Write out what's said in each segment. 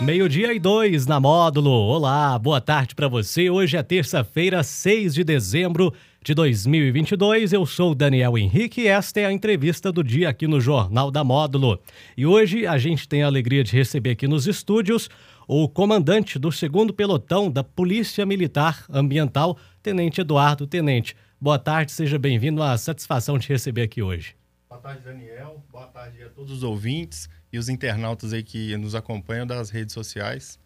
Meio-dia e dois na módulo. Olá, boa tarde para você. Hoje é terça-feira, 6 de dezembro de 2022. Eu sou Daniel Henrique e esta é a entrevista do dia aqui no Jornal da Módulo. E hoje a gente tem a alegria de receber aqui nos estúdios o comandante do segundo pelotão da Polícia Militar Ambiental, Tenente Eduardo Tenente. Boa tarde, seja bem-vindo. A satisfação de receber aqui hoje. Boa tarde, Daniel. Boa tarde a todos os ouvintes e os internautas aí que nos acompanham das redes sociais.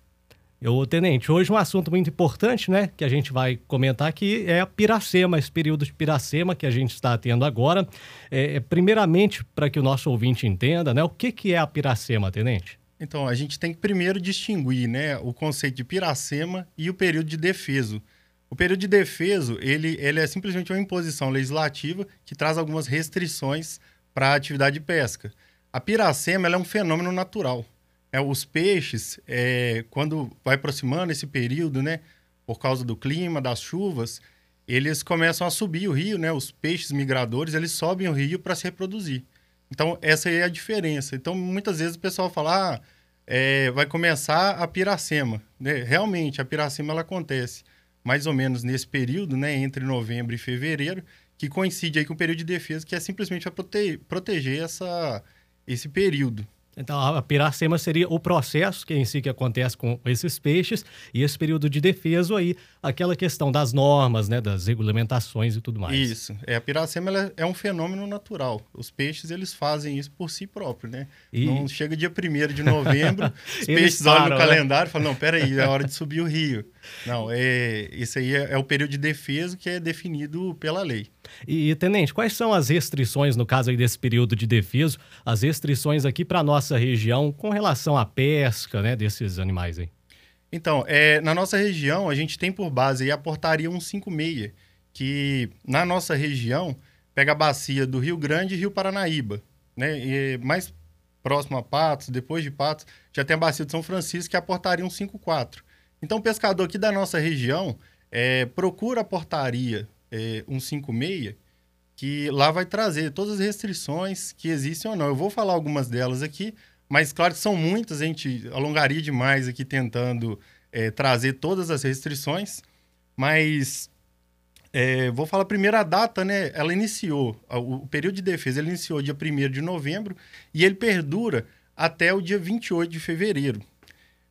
Eu, Tenente, hoje um assunto muito importante, né, que a gente vai comentar aqui é a piracema, esse período de piracema que a gente está tendo agora. É, é primeiramente, para que o nosso ouvinte entenda, né, o que, que é a piracema, Tenente? Então, a gente tem que primeiro distinguir, né, o conceito de piracema e o período de defeso. O período de defeso, ele, ele é simplesmente uma imposição legislativa que traz algumas restrições para a atividade de pesca. A piracema é um fenômeno natural. É, os peixes, é, quando vai aproximando esse período, né, por causa do clima, das chuvas, eles começam a subir o rio, né? Os peixes migradores, eles sobem o rio para se reproduzir. Então, essa é a diferença. Então, muitas vezes o pessoal fala, ah, é, vai começar a piracema. Né? Realmente, a piracema ela acontece mais ou menos nesse período, né, entre novembro e fevereiro, que coincide aí com o período de defesa, que é simplesmente para prote proteger essa, esse período. Então, a piracema seria o processo que em si que acontece com esses peixes e esse período de defesa aí, aquela questão das normas, né, das regulamentações e tudo mais. Isso. É, a piracema é um fenômeno natural. Os peixes, eles fazem isso por si próprios, né? E... Não chega dia 1 de novembro, os peixes param, olham no né? calendário e falam, não, peraí, é hora de subir o rio. Não, é, isso aí é, é o período de defesa que é definido pela lei. E, Tenente, quais são as restrições, no caso aí desse período de defesa, as restrições aqui para nossa região com relação à pesca, né, desses animais aí? Então, é, na nossa região, a gente tem por base a portaria 156, que na nossa região pega a bacia do Rio Grande e Rio Paranaíba, né? E mais próximo a Patos, depois de Patos, já tem a bacia de São Francisco, que é a portaria 154. Então, o pescador aqui da nossa região é, procura a portaria é, 156, que lá vai trazer todas as restrições que existem ou não. Eu vou falar algumas delas aqui, mas claro que são muitas, a gente alongaria demais aqui tentando é, trazer todas as restrições, mas é, vou falar primeiro a data, né? Ela iniciou, o, período de defesa ele iniciou dia 1 de novembro e ele perdura até o dia 28 de fevereiro.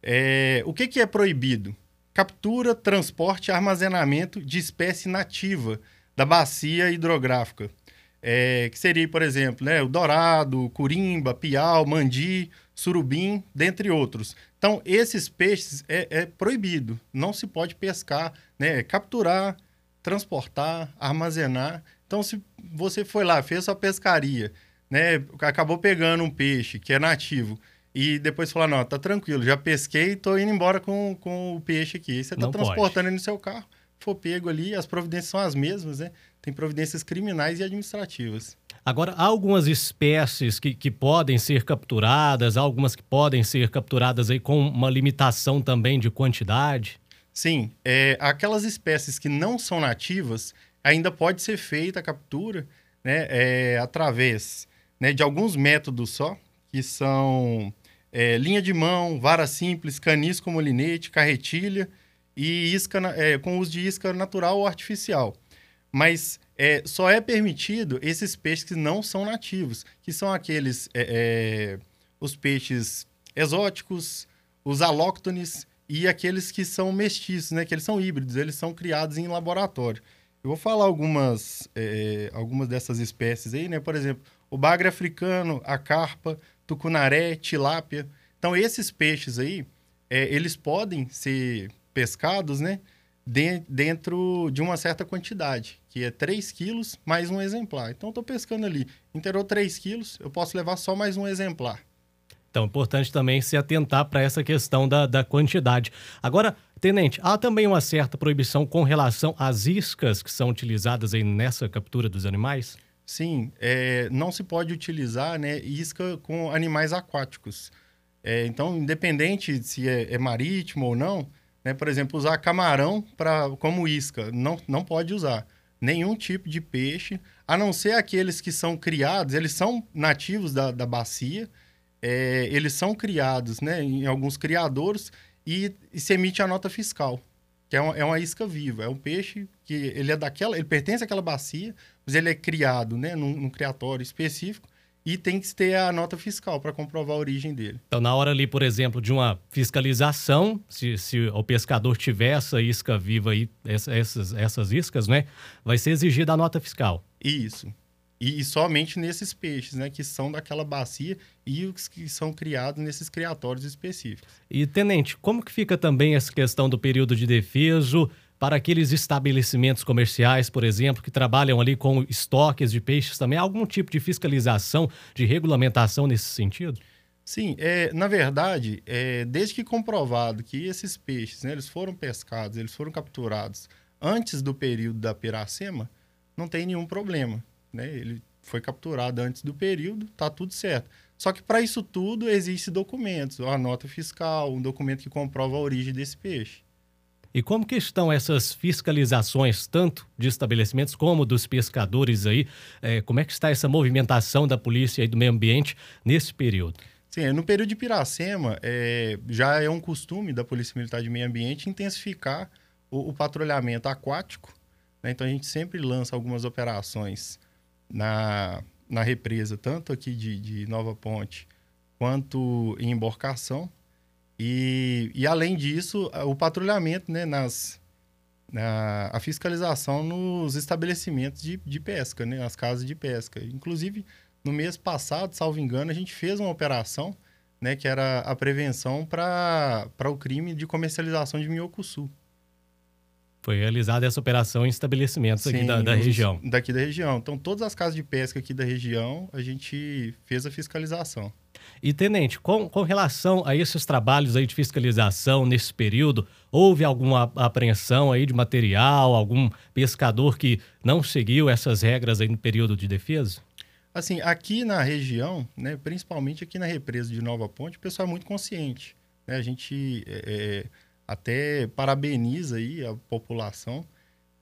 É, o que, que é proibido? Captura, transporte e armazenamento de espécie nativa da bacia hidrográfica. É, que seria, por exemplo, né, o dourado, curimba, piau, mandi, surubim, dentre outros. Então, esses peixes é, é proibido, não se pode pescar, né, capturar, transportar, armazenar. Então, se você foi lá, fez sua pescaria, né, acabou pegando um peixe que é nativo e depois falar, não, tá tranquilo, já pesquei e tô indo embora com, com o peixe aqui. Você tá não transportando ele no seu carro, for pego ali, as providências são as mesmas, né? Tem providências criminais e administrativas. Agora, há algumas espécies que, que podem ser capturadas, há algumas que podem ser capturadas aí com uma limitação também de quantidade? Sim, é, aquelas espécies que não são nativas, ainda pode ser feita a captura né, é, através né, de alguns métodos só, que são é, linha de mão, vara simples, canis com molinete, carretilha e isca é, com uso de isca natural ou artificial. Mas é, só é permitido esses peixes que não são nativos, que são aqueles é, é, os peixes exóticos, os alóctones e aqueles que são mestiços, né? Que eles são híbridos, eles são criados em laboratório. Eu vou falar algumas, é, algumas dessas espécies aí, né? Por exemplo, o bagre africano, a carpa, tucunaré, tilápia. Então, esses peixes aí, é, eles podem ser pescados, né? De, dentro de uma certa quantidade, que é 3 quilos mais um exemplar. Então, estou pescando ali, inteirou 3 quilos, eu posso levar só mais um exemplar. Então, é importante também se atentar para essa questão da, da quantidade. Agora, Tenente, há também uma certa proibição com relação às iscas que são utilizadas aí nessa captura dos animais? Sim, é, não se pode utilizar né, isca com animais aquáticos. É, então, independente se é, é, marítimo ou não, né, por exemplo, usar camarão pra, como isca, não, não pode usar nenhum tipo de peixe, a não ser aqueles que são criados, eles são nativos da, da bacia, é, eles são criados né, em alguns criadores e, e se emite a nota fiscal que é uma, é uma isca viva, é um peixe que ele é daquela, ele pertence àquela bacia, mas ele é criado, né, num, num criatório específico e tem que ter a nota fiscal para comprovar a origem dele. Então, na hora ali, por exemplo, de uma fiscalização, se, se o pescador tiver essa isca viva aí, essas, essas iscas, né, vai ser exigida a nota fiscal. Isso. E, e, somente nesses peixes, né, que são daquela bacia e os que são criados nesses criatórios específicos. E, tenente, como que fica também essa questão do período de defeso para aqueles estabelecimentos comerciais, por exemplo, que trabalham ali com estoques de peixes também? Há algum tipo de fiscalização, de regulamentação nesse sentido? Sim, é, na verdade, é, desde que comprovado que esses peixes, né, eles foram pescados, eles foram capturados antes do período da piracema, não tem nenhum problema né? Ele foi capturado antes do período, tá tudo certo. Só que para isso tudo existe documentos, a nota fiscal, um documento que comprova a origem desse peixe. E como que estão essas fiscalizações, tanto de estabelecimentos como dos pescadores aí? É, como é que está essa movimentação da polícia e do meio ambiente nesse período? Sim, no período de Piracema, é, já é um costume da Polícia Militar de Meio Ambiente intensificar o, o patrulhamento aquático. Né? Então, a gente sempre lança algumas operações na, na represa, tanto aqui de, de Nova Ponte quanto em embarcação. E, e além disso, o patrulhamento, né, nas, na, a fiscalização nos estabelecimentos de, de pesca, né, as casas de pesca. Inclusive, no mês passado, salvo engano, a gente fez uma operação né, que era a prevenção para o crime de comercialização de minhocuçu. Foi realizada essa operação em estabelecimentos Sim, aqui da, da região. Daqui da região. Então, todas as casas de pesca aqui da região, a gente fez a fiscalização. E, Tenente, com, com relação a esses trabalhos aí de fiscalização nesse período, houve alguma apreensão aí de material, algum pescador que não seguiu essas regras aí no período de defesa? Assim, aqui na região, né, principalmente aqui na represa de Nova Ponte, o pessoal é muito consciente. Né? A gente... É, é até parabeniza aí a população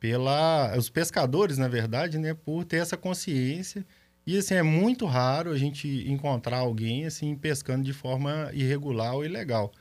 pela os pescadores, na verdade, né, por ter essa consciência. E assim é muito raro a gente encontrar alguém assim pescando de forma irregular ou ilegal.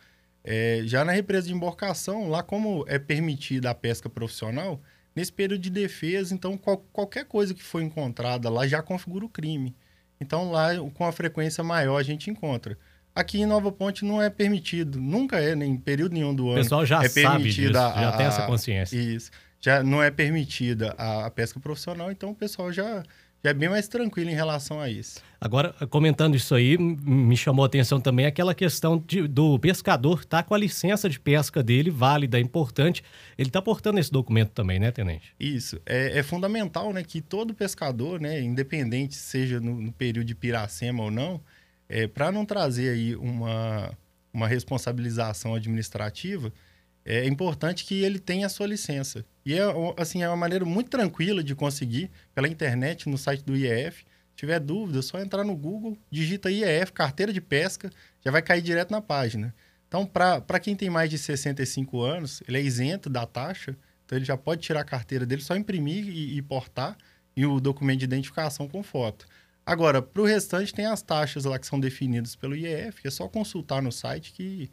É, já na represa de embarcação, lá como é permitida a pesca profissional, nesse período de defesa, então qual, qualquer coisa que for encontrada lá já configura o crime. Então lá com a frequência maior a gente encontra. Aqui em Nova Ponte não é permitido, nunca é, nem em período nenhum do ano. O pessoal já é sabe disso, a, já tem essa consciência. Isso. Já não é permitida a, a, pesca profissional, então o pessoal já é bem mais tranquilo em relação a isso. Agora, comentando isso aí, me chamou a atenção também aquela questão de, do pescador estar tá com a licença de pesca dele válida, importante. Ele está portando esse documento também, né, Tenente? Isso. É, é fundamental né, que todo pescador, né, independente seja no, no período de piracema ou não, é, para não trazer aí uma, uma responsabilização administrativa, é importante que ele tenha a sua licença. E é, assim, é uma maneira muito tranquila de conseguir pela internet, no site do IEF. Se tiver dúvida, é só entrar no Google, digita IEF, carteira de pesca, já vai cair direto na página. Então, para quem tem mais de 65 anos, ele é isento da taxa, então ele já pode tirar a carteira dele, só imprimir e, e portar, e o documento de identificação com foto. Agora, para o restante, tem as taxas lá que são definidas pelo IEF, é só consultar no site que,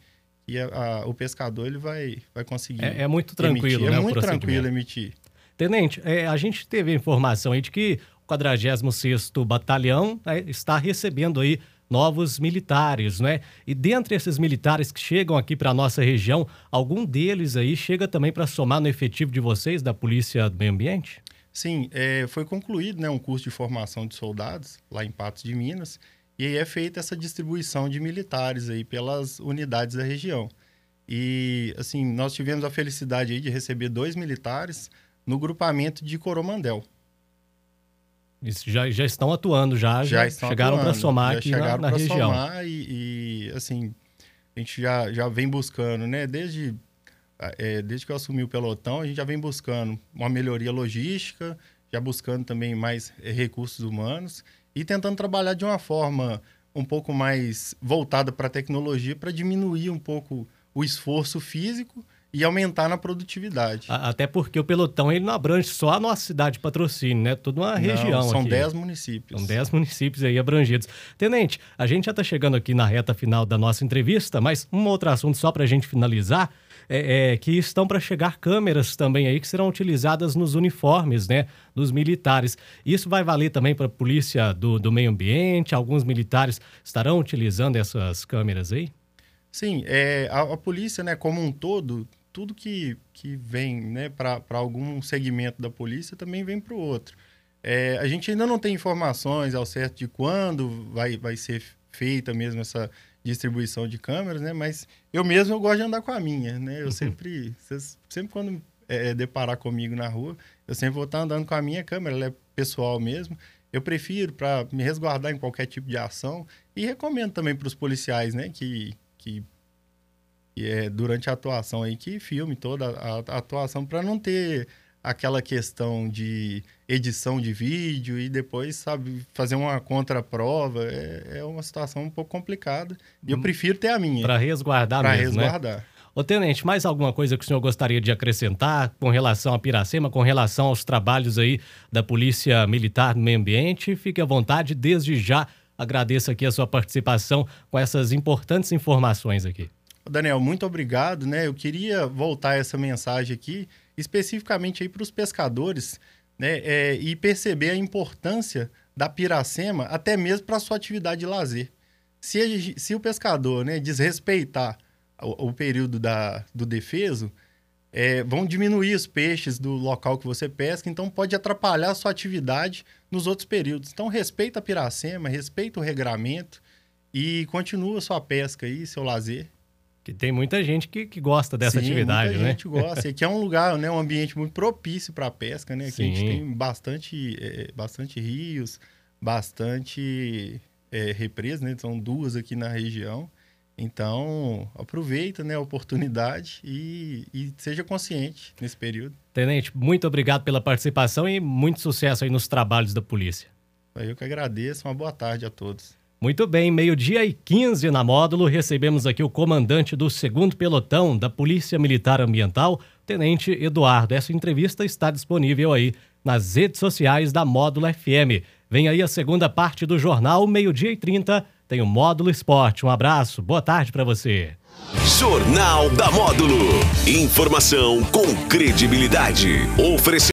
que a, a, o pescador ele vai, vai conseguir. É, é muito tranquilo, emitir. né? É muito tranquilo emitir. Tenente, é, a gente teve a informação aí de que o 46 Batalhão né, está recebendo aí novos militares, né? E dentre esses militares que chegam aqui para a nossa região, algum deles aí chega também para somar no efetivo de vocês, da Polícia do Meio Ambiente? Sim, é, foi concluído né, um curso de formação de soldados lá em Patos de Minas e aí é feita essa distribuição de militares aí pelas unidades da região. E assim, nós tivemos a felicidade aí de receber dois militares no grupamento de Coromandel. Isso, já, já estão atuando, já, já, já chegaram para somar aqui na, na região. Somar e, e, assim, a gente já, já vem buscando, né? Desde é, desde que eu assumi o pelotão, a gente já vem buscando uma melhoria logística, já buscando também mais é, recursos humanos e tentando trabalhar de uma forma um pouco mais voltada para a tecnologia para diminuir um pouco o esforço físico e aumentar na produtividade. Até porque o pelotão ele não abrange só a nossa cidade de patrocínio, né? Toda uma região. Não, são 10 municípios. São 10 municípios aí abrangidos. Tenente, a gente já está chegando aqui na reta final da nossa entrevista, mas um outro assunto só para a gente finalizar. É, é, que estão para chegar câmeras também aí que serão utilizadas nos uniformes, né, dos militares. Isso vai valer também para a polícia do, do meio ambiente. Alguns militares estarão utilizando essas câmeras aí? Sim, é, a, a polícia, né, como um todo, tudo que, que vem né, para algum segmento da polícia também vem para o outro. É, a gente ainda não tem informações ao certo de quando vai, vai ser feita mesmo essa distribuição de câmeras, né? Mas eu mesmo eu gosto de andar com a minha, né? Eu uhum. sempre, sempre quando é, é, deparar comigo na rua, eu sempre vou estar andando com a minha câmera, ela é pessoal mesmo. Eu prefiro para me resguardar em qualquer tipo de ação e recomendo também para os policiais, né? Que, que é, durante a atuação aí, que filme toda a, a atuação para não ter aquela questão de edição de vídeo e depois, sabe, fazer uma contraprova. É, é uma situação um pouco complicada. E eu hum. prefiro ter a minha. Para resguardar pra mesmo, né? resguardar. Né? Ô, Tenente, mais alguma coisa que o senhor gostaria de acrescentar com relação a Piracema, com relação aos trabalhos aí da Polícia Militar do Meio Ambiente? Fique à vontade, desde já agradeço aqui a sua participação com essas importantes informações aqui. Daniel, muito obrigado, né? Eu queria voltar essa mensagem aqui, especificamente aí para os pescadores, né? É, e perceber a importância da piracema, até mesmo para sua atividade de lazer. Se, se o pescador né, desrespeitar o, o período da, do defeso, é, vão diminuir os peixes do local que você pesca, então pode atrapalhar a sua atividade nos outros períodos. Então respeita a piracema, respeita o regramento e continua sua pesca aí, seu lazer. Que tem muita gente que, que gosta dessa Sim, atividade, muita né? gente gosta. E aqui é um lugar, né, um ambiente muito propício para a pesca, né? Aqui Sim. a gente tem bastante, é, bastante rios, bastante é, represas, né? São duas aqui na região. Então, aproveita né, a oportunidade e, e, seja consciente nesse período. Tenente, muito obrigado pela participação e muito sucesso aí nos trabalhos da polícia. Eu que agradeço. Uma boa tarde a todos. Muito bem, meio-dia e 15 na módulo, recebemos aqui o comandante do segundo pelotão da Polícia Militar Ambiental, Tenente Eduardo. Essa entrevista está disponível aí nas redes sociais da Módulo FM. Vem aí a segunda parte do jornal, meio-dia e 30, tem o Módulo Esporte. Um abraço, boa tarde para você. Jornal da Módulo. Informação com credibilidade. Oferecimento